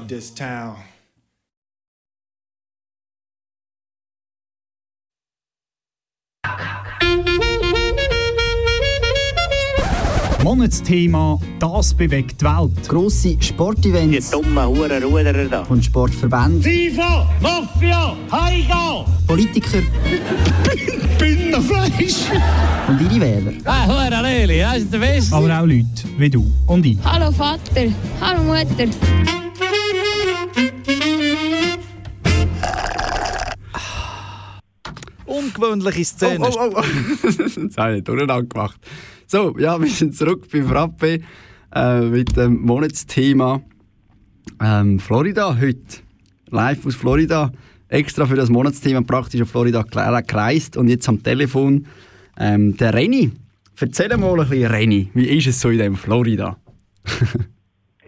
Love this town. Monatsthema «Das bewegt die Welt». Grosse Sportevents. Die dummen Hurenruderer da. Und Sportverbände. FIFA, Mafia, Heiga! Politiker. Binnenfleisch! Und ihre Wähler. Ah, Hure Leli, das ist der Beste. Aber auch Leute wie du und ich. Hallo Vater, hallo Mutter. Ungewöhnliche Szene. Oh, oh, oh. Jetzt habe ich durcheinander gemacht. So, ja, wir sind zurück bei Frappe äh, mit dem Monatsthema ähm, Florida heute. Live aus Florida. Extra für das Monatsthema praktisch auf Florida gereist und jetzt am Telefon ähm, der Renny. Erzähl mal ein bisschen, Renny, wie ist es so in dem Florida?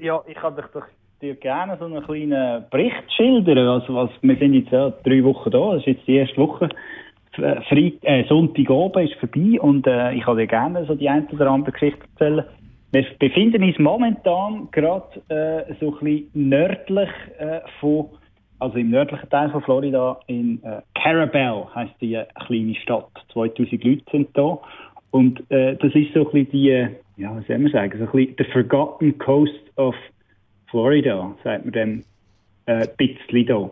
Ja, ich kann dich doch dir gerne so einen kleinen Bericht schildern. Also, was, wir sind jetzt ja drei Wochen da, das ist jetzt die erste Woche. Freit äh, Sonntagabend ist vorbei und äh, ich kann dir gerne so die eine oder andere Geschichte erzählen. Wir befinden uns momentan gerade äh, so ein bisschen nördlich äh, von, also im nördlichen Teil von Florida, in äh, Carabel heisst die äh, kleine Stadt. 2000 Leute sind da. Und äh, das ist so ein bisschen die, ja, was soll man sagen, so ein bisschen the forgotten coast of Florida, sagt man dem äh, bisschen da.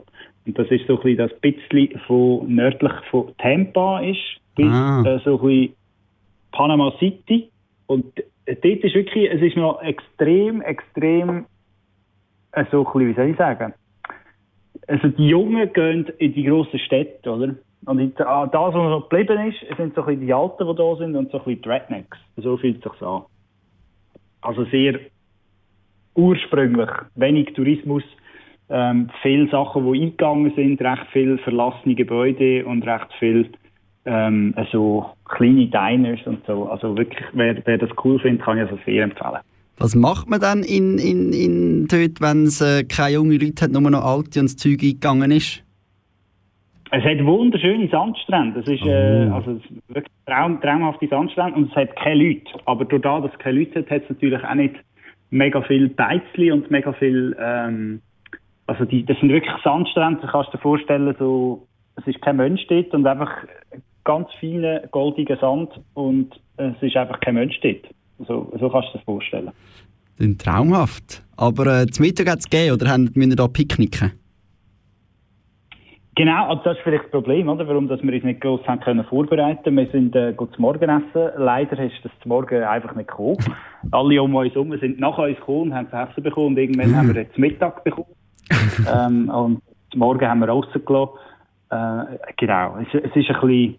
Und das ist so ein bisschen das bisschen von nördlich von Tampa ist, bis Ah. äh, so ein bisschen Panama City. Und dort ist wirklich, es ist noch extrem, extrem, äh, so ein bisschen, wie soll ich sagen, also die Jungen gehen in die grossen Städte, oder? Und ah, das, was noch geblieben ist, sind so ein bisschen die Alten, die da sind, und so ein bisschen die Rednecks. So fühlt es sich an. Also sehr ursprünglich, wenig Tourismus, ähm, viele Sachen, die eingegangen sind, recht viele verlassene Gebäude und recht viele ähm, so kleine Diners und so. Also wirklich, wer, wer das cool findet, kann ich also sehr empfehlen. Was macht man dann in, in, in dort, wenn es äh, keine jungen Leute hat, nur noch alte und das Zeug eingegangen ist? Es hat wunderschöne Sandstrände. Es ist, äh, also es ist wirklich traum, traumhafte Sandstrände und es hat keine Leute. Aber durch das, dass es keine Leute hat, hat es natürlich auch nicht mega viel Beizli und mega viel, ähm, also die, das sind wirklich Sandstrände, du kannst dir vorstellen, so, es ist kein Mensch dort und einfach ganz feiner, goldiger Sand und es ist einfach kein Mensch dort. So, so kannst du dir das vorstellen. Dann traumhaft. Aber äh, zum Mittag hat es gegeben, oder haben- müssen wir da picknicken? Genau, also das ist vielleicht das Problem, oder? warum dass wir uns nicht groß haben können vorbereiten. Wir sind äh, gut zum Morgen essen. Leider ist das zum Morgen einfach nicht gekommen. Alle um uns herum sind nach uns gekommen und haben zu essen bekommen und irgendwann haben wir jetzt Mittag bekommen. ähm, und Morgen haben wir rausgelassen. Äh, genau, es, es ist ein bisschen,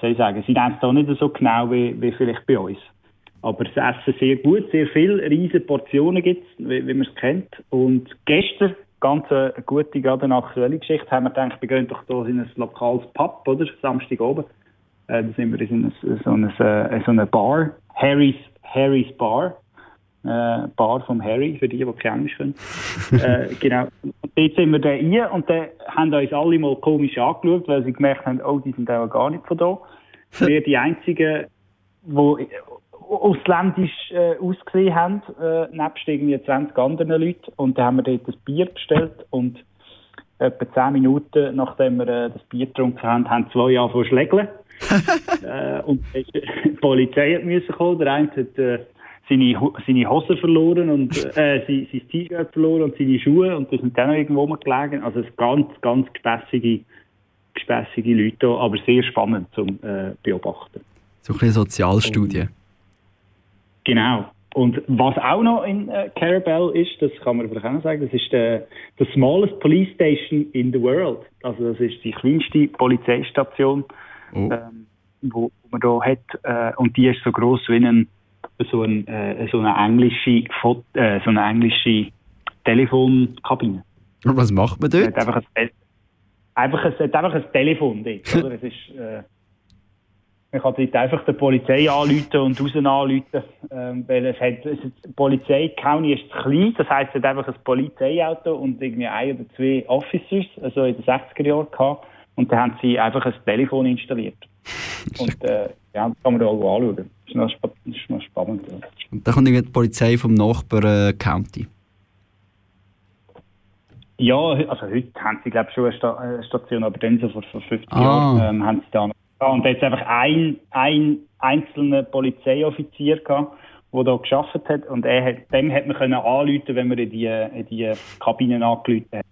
soll ich sagen, sie nehmen es da nicht so genau wie, wie vielleicht bei uns. Aber das Essen sehr gut, sehr viel, riesige Portionen gibt es, wie, wie man es kennt. Und gestern, ganz eine gute, gerade eine aktuelle Geschichte, haben wir gedacht, wir gehen doch hier in ein lokales Pub, oder? Samstag oben. Äh, da sind wir in so, eine, äh, so eine Bar, Harry's, Harry's Bar. Äh, Bar vom Harry, für die, die kein Englisch können. äh, genau. Und dort sind wir da rein und dann haben uns alle mal komisch angeschaut, weil sie gemerkt haben, oh, die sind auch gar nicht von da. Wir die Einzigen, die ausländisch äh, ausgesehen haben, äh, nebst irgendwie 20 anderen Leuten. Und dann haben wir dort das Bier bestellt und etwa 10 Minuten, nachdem wir äh, das Bier getrunken haben, haben zwei angefangen zu schlägeln. äh, und die Polizei hat müssen kommen. Der eine hat äh, seine, seine Hose verloren und äh, sein, sein T-Shirt verloren und seine Schuhe und die sind dann noch irgendwo rumgelegen. Also es sind ganz, ganz gespässige, gespässige Leute da, aber sehr spannend zum äh, Beobachten. So ein bisschen Sozialstudie. Genau. Und was auch noch in äh, Carabel ist, das kann man vielleicht auch noch sagen, das ist der, the smallest police station in the world. Also das ist die kleinste Polizeistation, ähm, wo wo man da hat. Äh, und die ist so groß wie ein, so, ein, äh, so eine englische, Fot äh, so eine englische Telefonkabine. Und was macht man Es dort? hat einfach ein, einfach ein, es hat einfach ein Telefon dort, oder? Es ist, äh, man kann dort einfach der Polizei anrufen und raus anrufen, ähm, weil es hat, es die Polizei County ist klein, das heisst, es hat einfach ein Polizeiauto und irgendwie ein oder zwei Officers, also in den 60er Jahren gehabt, und dann haben sie einfach ein Telefon installiert. Und äh, ja, das kann man auch anschauen. Das ist noch, spa das ist noch spannend. Ja. Und dann kommt irgendwie die Polizei vom Nachbar äh, County. Ja, also heute haben sie, glaube ich, schon eine, Sta eine Station, aber dann so vor, vor 50 Ah. Jahren ähm, haben sie da noch. Und hat einfach ein, ein einzelner Polizeioffizier gehabt, der da geschafft hat. Und er hat, dem hat man können anrufen, wenn man in die, in die Kabinen angerufen hat.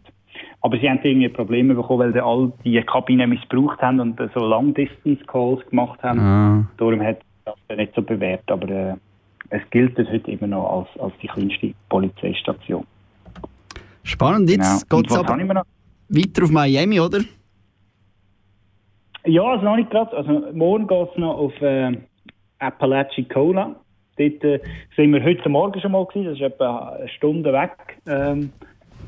Aber sie haben irgendwie Probleme bekommen, weil sie all die Kabinen missbraucht haben und so Long-Distance-Calls gemacht haben. Ah. Darum hat das nicht so bewährt. Aber äh, es gilt das heute immer noch als, als die kleinste Polizeistation. Spannend, jetzt Genau. Geht es aber weiter auf Miami, oder? Ja, also noch nicht gerade. Also morgen geht es noch auf äh, Apalachicola. Dort äh, sind wir heute Morgen schon mal gewesen. Das ist etwa eine Stunde weg. Ähm,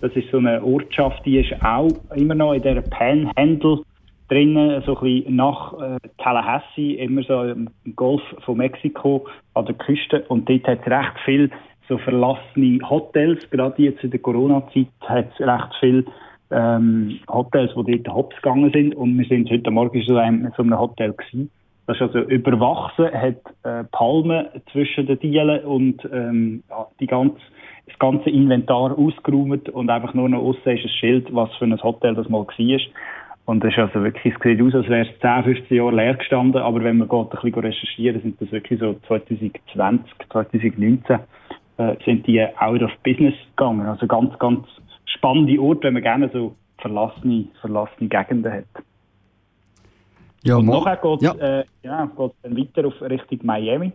das ist so eine Ortschaft, die ist auch immer noch in dieser Panhandle drinnen, so ein bisschen nach äh, Tallahassee, immer so im Golf von Mexiko an der Küste. Und dort hat es recht viel so verlassene Hotels. Gerade jetzt in der Corona-Zeit hat es recht viel ähm, Hotels, die dort hops gegangen sind. Und wir sind heute Morgen schon in so einem Hotel gewesen. Das ist also überwachsen, hat äh, Palmen zwischen den Dielen und ähm, die ganze, das ganze Inventar ausgeräumt und einfach nur noch aussen ist ein Schild, was für ein Hotel das mal war. Und das ist also wirklich, es sieht aus, als wäre es 10, 15 Jahre leer gestanden, aber wenn man geht, ein bisschen recherchieren, sind das wirklich so 2020, 2019 äh, sind die out of business gegangen. Also ganz, ganz spannende Orte, wenn man gerne so verlassene, verlassene Gegenden hat. Ja, Und nachher geht es äh, ja, geht's dann weiter auf Richtung Miami.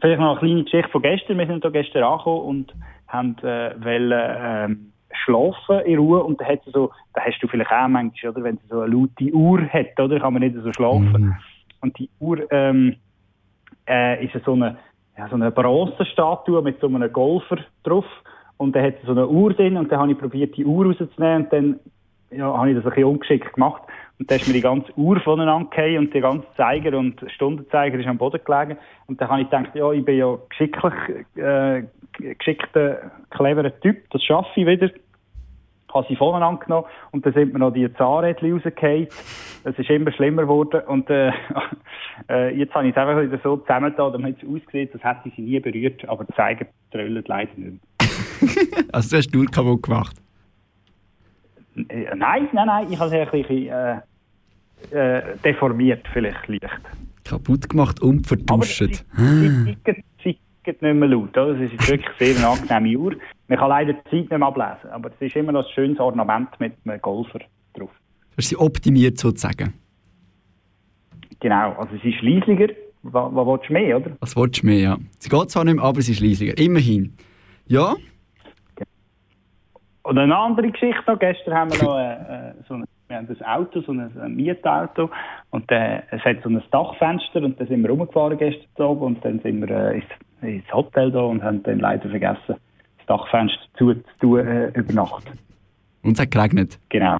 Vielleicht noch eine kleine Geschichte von gestern. Wir sind da gestern angekommen und haben äh, wollen, ähm, schlafen in Ruhe. Und da, hat sie so, da hast du vielleicht auch manchmal, oder, wenn sie so eine laute Uhr hat, oder, kann man nicht so schlafen. Und die Uhr ähm, äh, ist so eine, ja, so eine Bronzestatue mit so einem Golfer drauf. Und da hat sie so eine Uhr drin und dann habe ich probiert, die Uhr rauszunehmen und dann ja, habe ich das ein bisschen ungeschickt gemacht. Und dann ist mir die ganze Uhr voneinander gefallen und der ganze Zeiger und Stundenzeiger ist am Boden gelegen. Und dann habe ich gedacht, ja, ich bin ja geschicklich, äh, geschickter, cleverer Typ, das schaffe ich wieder. Habe sie voneinander genommen und dann sind mir noch die Zahnrädchen rausgefallen. Es ist immer schlimmer geworden und äh, äh, jetzt habe ich es einfach wieder so zusammengetan, damit es aussieht, als hätte ich sie nie berührt, aber der Zeiger tröllt leider nicht mehr. Also du hast die Uhr kaputt gemacht. Äh, Nein, nein, nein, ich habe sie ein bisschen äh, äh, deformiert, vielleicht leicht. Kaputt gemacht und vertuscht. Sie tickt, sie tickt nicht mehr laut. Es ist wirklich sehr eine angenehme Uhr. Man kann leider die Zeit nicht mehr ablesen, aber es ist immer noch ein schönes Ornament mit einem Golfer drauf. Hast sie optimiert sozusagen. Genau, also sie ist leislicher. Was, was willst du mehr, oder? Was willst du mehr, ja. Sie geht zwar nicht mehr, aber sie ist leisiger. Immerhin. Ja, Und eine andere Geschichte noch. Gestern haben wir noch äh, äh, so ein, wir haben ein Auto, so ein, ein Mietauto. Und äh, es hat so ein Dachfenster und da sind wir rumgefahren gestern Abend und dann sind wir äh, ins, ins Hotel da und haben dann leider vergessen, das Dachfenster zuzutun äh, über Nacht. und es hat geregnet. Genau.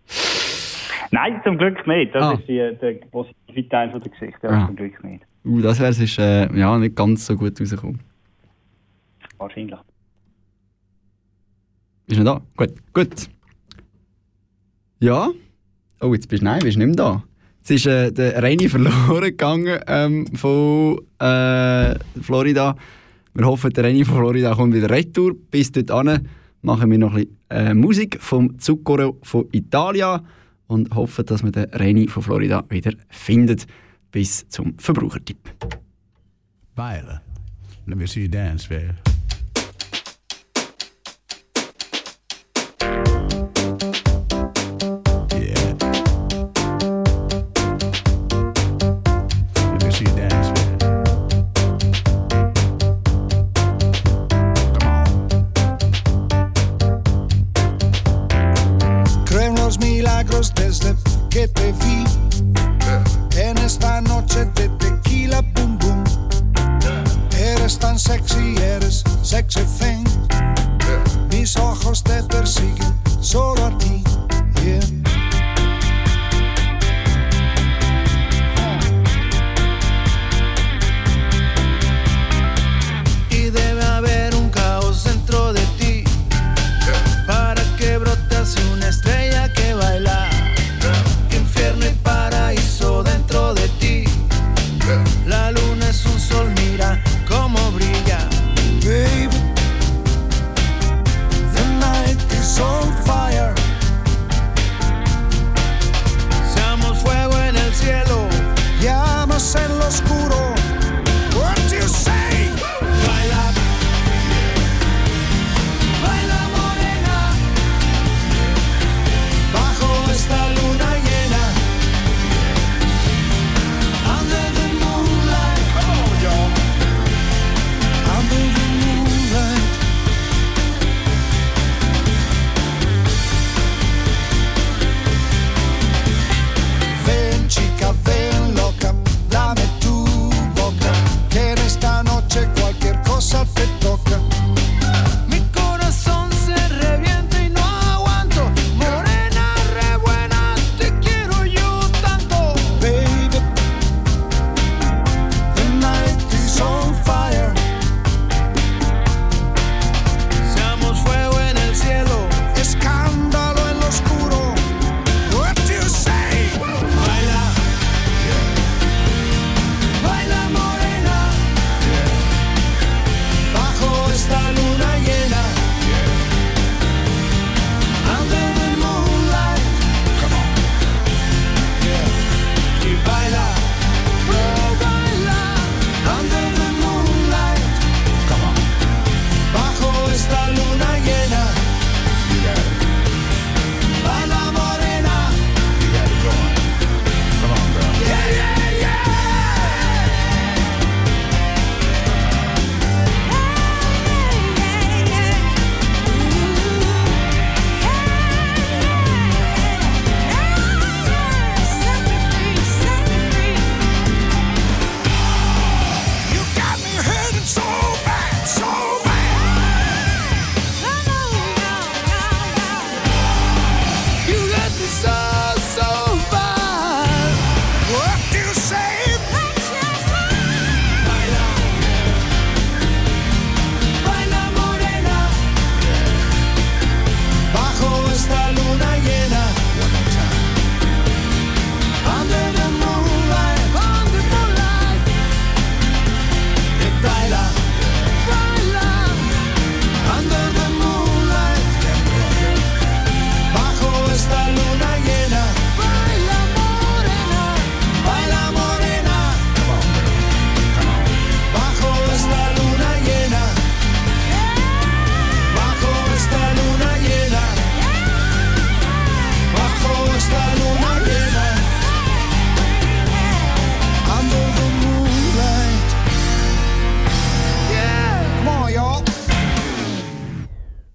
Nein, zum Glück nicht. Das Ah. ist die, der positive Teil von der Geschichte. Ja, Ah. Zum Glück nicht. Uh, das wäre äh, ja, nicht ganz so gut rausgekommen. Wahrscheinlich. Bist du noch da? Gut, gut. Ja. Oh, jetzt bist du, nein, bist du nicht mehr da. Jetzt ist äh, der Reini verloren gegangen ähm, von äh, Florida. Wir hoffen, der Reini von Florida kommt wieder retour. Bis dorthin machen wir noch ein bisschen äh, Musik vom Zucchero von Italia und hoffen, dass wir den Reini von Florida wieder findet. Bis zum Verbrauchertipp. Weil Let me see you dance, man.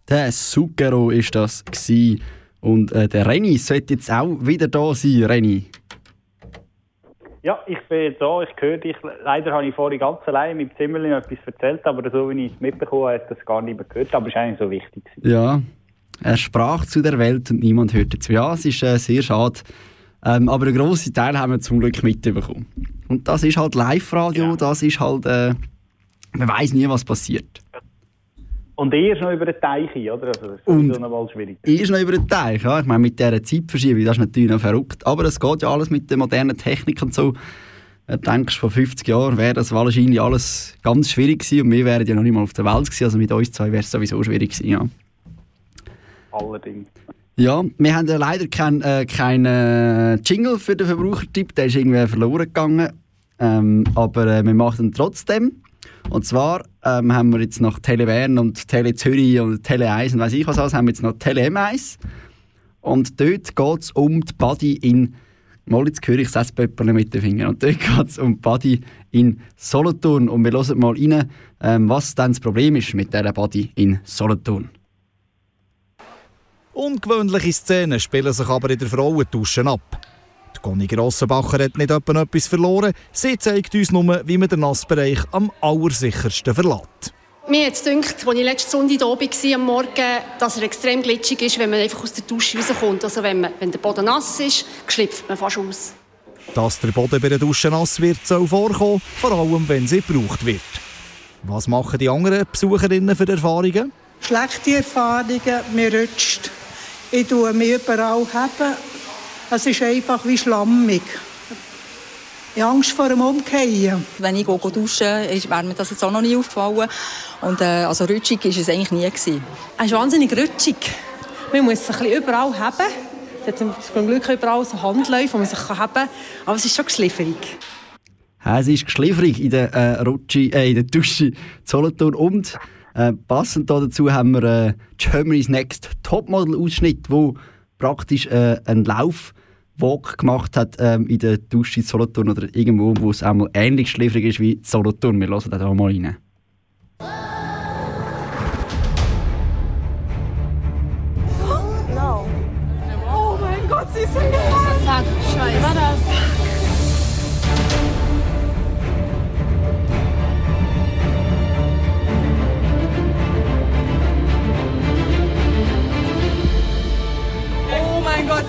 Der Zucchero ist das gsi und äh, der Renny sollte jetzt auch wieder da sein, Renny. Ja, ich bin da, ich höre dich. Leider habe ich vorhin ganz allein mit dem Zimmerli etwas erzählt, aber so wie ich es mitbekommen habe, hat das gar nicht mehr gehört. Aber es war eigentlich so wichtig. gewesen. Ja, er sprach zu der Welt und niemand hörte zu. Ja, es ist äh, sehr schade. Ähm, aber einen grossen Teil haben wir zum Glück mitbekommen. Und das ist halt Live-Radio, das ist halt, äh, man weiß nie, was passiert. Und er ist noch über den Teich, hin, oder? Also, das ist Und- sowieso noch schwierig. Ist noch über den Teich, ja. Ich meine, mit dieser Zeitverschiebung, das ist natürlich noch verrückt. Aber es geht ja alles mit der modernen Technik und so. Du denkst, vor 50 Jahren wäre das wahrscheinlich alles ganz schwierig gewesen und wir wären ja noch nicht mal auf der Welt gewesen. Also mit uns zwei wäre es sowieso schwierig gewesen, ja. Allerdings. Ja, wir haben ja leider keinen äh, kein, äh, Jingle für den Verbrauchertipp, der ist irgendwie verloren gegangen. Ähm, aber äh, wir machen ihn trotzdem. Und zwar ähm, haben wir jetzt nach Tele Bern und Tele Zürich und Tele 1 und weiss ich was alles, haben wir jetzt noch Tele M1. Und dort geht es um die Body in Mal jetzt höre ich das mit den Fingern. Und dort geht es um die Body in Solothurn. Und wir hören mal rein, ähm, was dann das Problem ist mit dieser Body in Solothurn. Ungewöhnliche Szenen spielen sich aber in der Frauendusche ab. Die Conny Grossenbacher hat nicht etwa etwas verloren. Sie zeigt uns nur, wie man den Nassbereich am allersichersten verlässt. Mir hat es gedacht, als ich letzten Sonntag hier war, am Morgen, dass er extrem glitschig ist, wenn man einfach aus der Dusche rauskommt. Also wenn, man, wenn der Boden nass ist, schlüpft man fast aus. Dass der Boden bei der Dusche nass wird, soll vorkommen, vor allem wenn sie gebraucht wird. Was machen die anderen Besucherinnen für Erfahrungen? Schlechte Erfahrungen, mir rutscht. Ich tue mich überall haben. Es ist einfach wie schlammig. Ich habe Angst vor dem Umkehren. Wenn ich gehe duschen ist, wäre mir das jetzt auch noch nie aufgefallen. Und, äh, also rutschig war es eigentlich nie. Gewesen. Es ist wahnsinnig rutschig. Man muss sich ein bisschen überall haben. Es hat zum Glück überall so Handläufe, wo man sich haben kann. Aber es ist schon geschliffrig. Ja, es ist geschliffrig in der, äh, Rutschi, äh, in der Dusche Solothurn. Und äh, passend dazu haben wir äh, Germany's Next Topmodel-Ausschnitt, wo praktisch äh, einen Lauf Walk gemacht hat ähm, in der Dusche in Solothurn oder irgendwo, wo es einmal ähnlich schläfrig ist wie Solothurn. Wir hören da mal rein. No. Oh mein Gott, sie ist hingefallen. Fuck, scheiße. War das?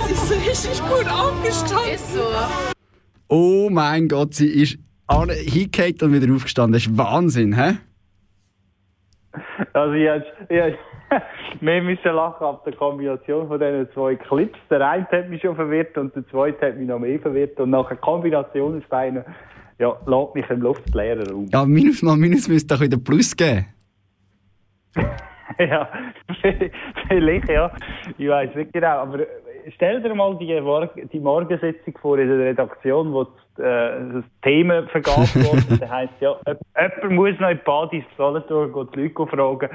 Sie ist richtig gut aufgestanden. Ist so. Oh mein Gott, sie ist hingekehrt und wieder aufgestanden. Das ist Wahnsinn, hä? Also ich hab- ich hab- wir müssen lachen ab der Kombination von diesen zwei Clips. Der eine hat mich schon verwirrt und der zweite hat mich noch mehr verwirrt. Und nach der Kombination aus beiden, ja, lässt mich im luftleeren Raum. Ja, minus mal minus müsste doch wieder Plus geben. ja, vielleicht, ja. Ich weiß nicht genau. Aber stell dir mal die, die Morgensitzung vor in der Redaktion, wo das, äh, das Thema vergab wurde. da heisst ja, jemand muss noch in die Badis Solothurn gehen, die Leute fragen,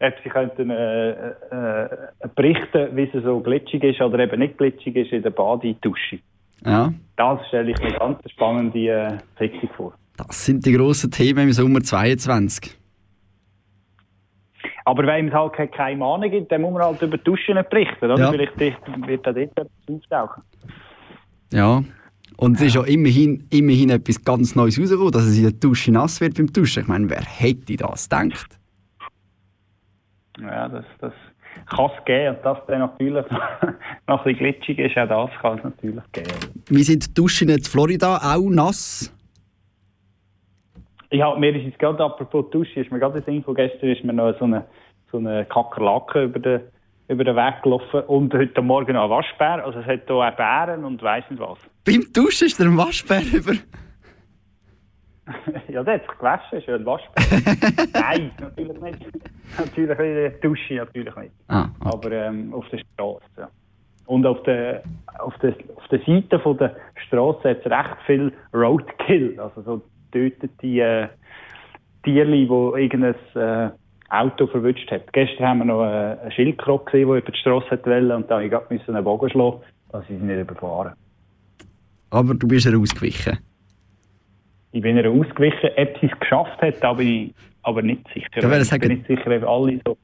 ob sie könnten, äh, äh, berichten, wie es so glitschig ist oder eben nicht glitschig ist in der Badidusche. Ja, Das stelle ich mir ganz spannende äh, Sitzung vor. das sind die grossen Themen im Sommer 22. Aber wenn es halt keine Keimane gibt, dann muss man halt über Duschen berichten. Oder? Ja. Vielleicht wird da dort etwas auftauchen. Ja. Und es ist ja immerhin, immerhin etwas ganz Neues rausgekommen, dass es in der Dusche nass wird beim Duschen. Ich meine, wer hätte das gedacht? Ja, das, das kann es geben. Und das dann natürlich noch ein bisschen glitschig ist, auch das kann es natürlich geben. Wie sind die Duschen in Florida auch nass? Ja, mir ist jetzt gerade, apropos Dusche, ist mir gerade das Info, gestern ist mir noch so eine, so eine Kakerlake über den, über den Weg gelaufen und heute Morgen noch ein Waschbär. Also es hat hier auch Bären und weiss nicht was. Beim Duschen ist der Waschbär über. ja, der hat sich gewaschen, ist ja ein Waschbär. Nein, natürlich nicht. natürlich nicht der Dusche, natürlich nicht. Ah, Aber ähm, auf der Straße. Ja. Und auf der, auf, der, auf der Seite von der Straße hat es recht viel Roadkill, also so tötete äh, Tierli, die irgendein äh, Auto verwünscht hat. Gestern haben wir noch äh, einen Schildkröte gesehen, der über die Straße wollen, und da musste ich gerade einen Bogen schlagen, dass sie nicht überfahren. Aber du bist ausgewichen. Ich bin ihr ausgewichen, ob sie es geschafft hat, da bin ich aber nicht sicher. Ich sagen- bin nicht sicher, ob alle so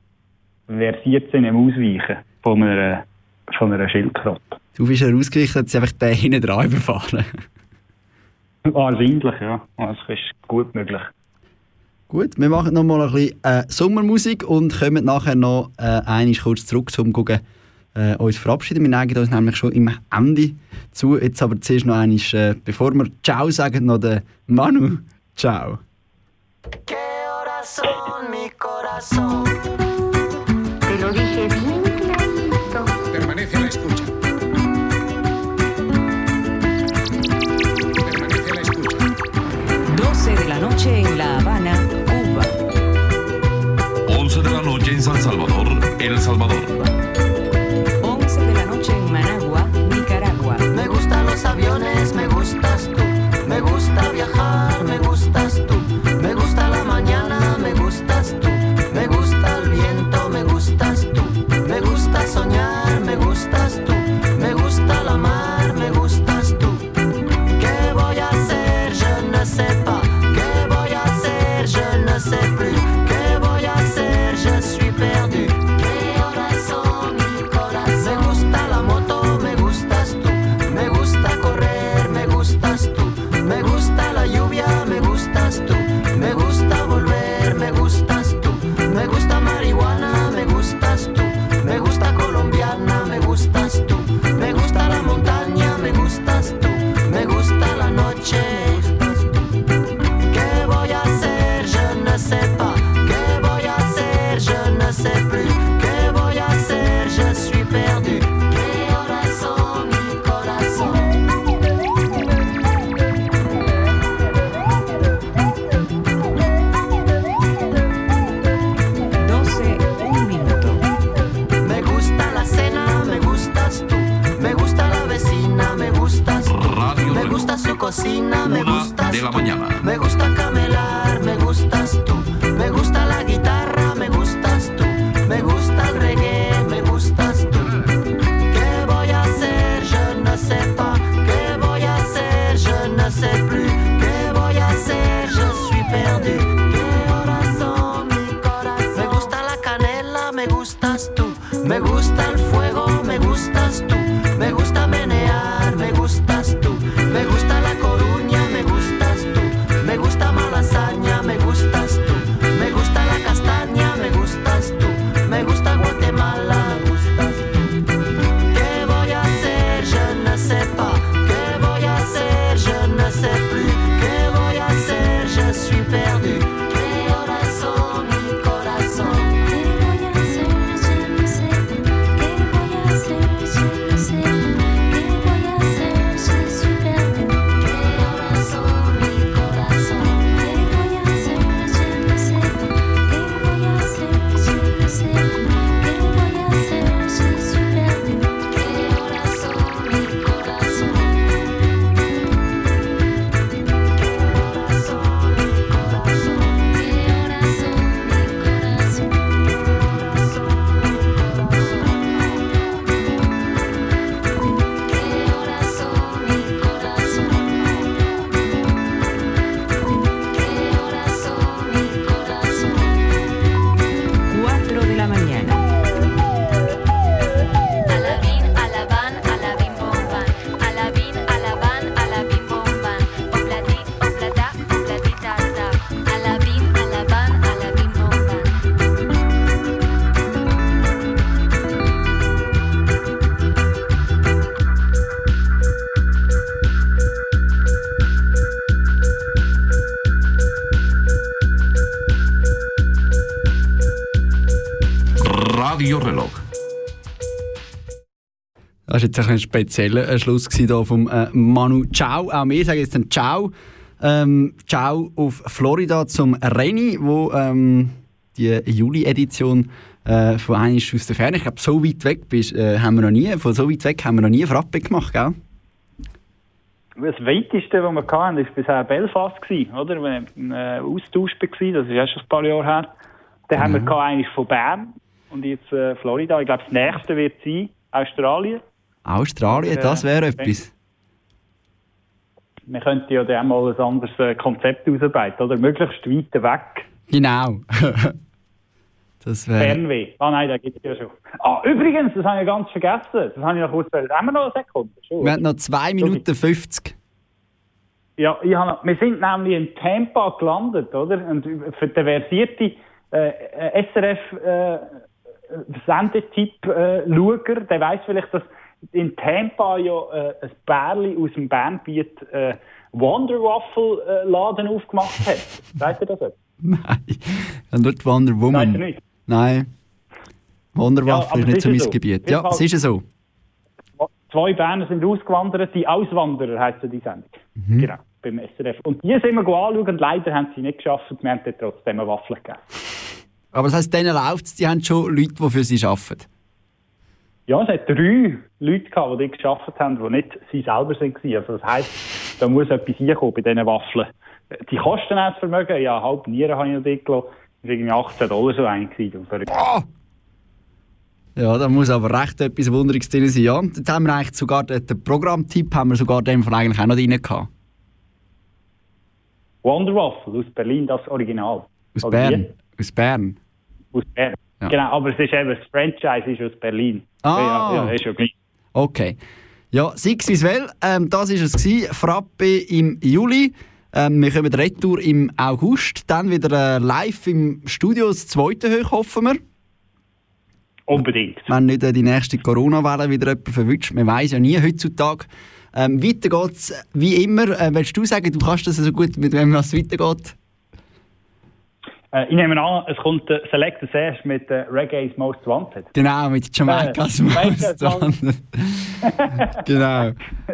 versiert sind im Ausweichen von einer, von einer Schildkröte. Du bist ja ausgewichen, hat sie einfach den hinten dran überfahren. Wahrscheinlich, ja. Das ist gut möglich. Gut, wir machen noch mal ein bisschen äh, Sommermusik und kommen nachher noch äh, einmal kurz zurück, um zu gucken, äh, uns verabschieden. Wir neigen uns nämlich schon im Ende zu. Jetzt aber zuerst noch einmal, äh, bevor wir Ciao sagen, noch der Manu. Ciao. Noche en La Habana, Cuba. 11 de la noche en San Salvador, El Salvador. Me gustas tú. Me gusta el fuego, me gustas tú. Das war jetzt ein spezieller äh, Schluss hier vom äh, Manu Ciao. Auch wir sagen jetzt dann Ciao. Ähm, Ciao auf Florida zum Renny, wo ähm, die Juli-Edition äh, von einiges aus der Ferne. Ich glaube, so weit weg bist, äh, haben wir noch nie. Von so weit weg haben wir noch nie Frappe gemacht, gell? Das weiteste, was wir hatten, war bisher Belfast, oder? Wenn im äh, Austausch war, das ist erst schon ein paar Jahre her. Dann haben wir gehabt, eigentlich von Bern und jetzt äh, Florida. Ich glaube, das nächste wird sein Australien. Australien, Äh, das wäre etwas. Wir könnten ja dann mal ein anderes äh, Konzept ausarbeiten, oder? Möglichst weit weg. Genau. das wäre. Fernweh. Ah nein, da gibt es ja schon. Ah, übrigens, das habe ich ganz vergessen. Das habe ich noch kurz. Haben wir noch eine Sekunde? Schon, Wir haben noch 2 Minuten 50. Ja, ich habe noch, wir sind nämlich in Tampa gelandet, oder? Und für den versierten äh, äh, SRF äh, Sendetyp-Schauer, der weiß vielleicht, dass in Tampa ja äh, ein Bärli aus dem Bandbiet äh, Wonder Waffle äh, Laden aufgemacht hat. Weißt du das jetzt? Nein. Und dort Wonder Woman. Du nicht? Nein. Aber ist nicht so mein so. Gebiet. Ja, es ist so. Zwei Berner sind ausgewandert, die Auswanderer heisst ja die Sendung. Mhm. Genau, beim SRF. Und die sind wir anschauen und leider haben sie nicht geschafft. Wir haben trotzdem eine Waffel gegeben. Aber das heisst, denen läuft es, die haben schon Leute, die für sie arbeiten. Ja, es hat drei Leute gehabt, die die geschafft haben, die nicht sie selber waren. Also das heisst, da muss etwas hinkommen bei diesen Waffeln. Die kosten auch das Vermögen, ja, halb Nieren habe ich noch dort gelassen. Das war irgendwie 18 Dollar so ein. gewesen. Ja, da muss aber recht etwas Wunderliches drin sein. Ja, und jetzt haben wir eigentlich sogar den, den Programmtipp haben wir sogar dem Fall eigentlich auch noch drin gehabt. Wonder Waffle aus Berlin, das Original. Aus Oder Bern. wie? Aus Bern. Aus Bern. Ja. Genau, aber es ist eben, das Franchise ist aus Berlin. Ah. Ja, ja, ist ja gleich. Okay. Ja, six wie well. Ähm, das war es. Gewesen. Frappe im Juli. Ähm, wir kommen retour im August. Dann wieder äh, live im Studio, das zweite hoch, hoffen wir. Unbedingt. Wenn nicht äh, die nächste Corona-Welle wieder jemand verwünscht. Man weiß ja nie heutzutage. Ähm, weiter geht's wie immer. Äh, willst du sagen, du kannst das so gut, mit wem es weitergeht? Äh, ich nehme an, es kommt äh, Select zuerst mit äh, Reggae's Most Wanted. Genau, mit Jamaikas Äh, Most Jamaica's Most- Genau.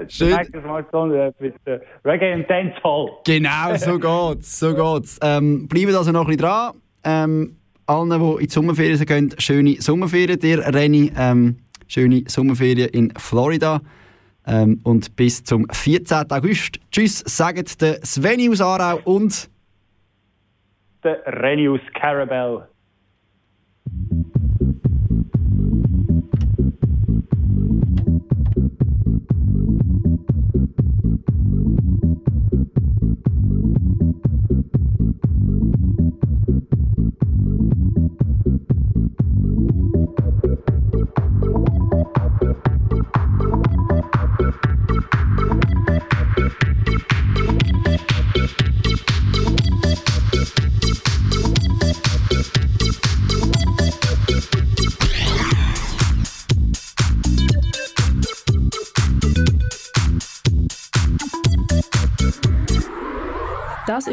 Schön. Jamaica's Most Wanted äh, mit äh, Reggae und Dancehall. Genau, so geht's, so geht's. Ähm, bleiben also noch ein bisschen dran. Ähm, allen, die in die Sommerferien gehen, schöne Sommerferien. Dir, Renny, ähm, schöne Sommerferien in Florida. Ähm, und bis zum 14. August. Tschüss, sagen der Sveni aus Aarau und Der Renius Carabel.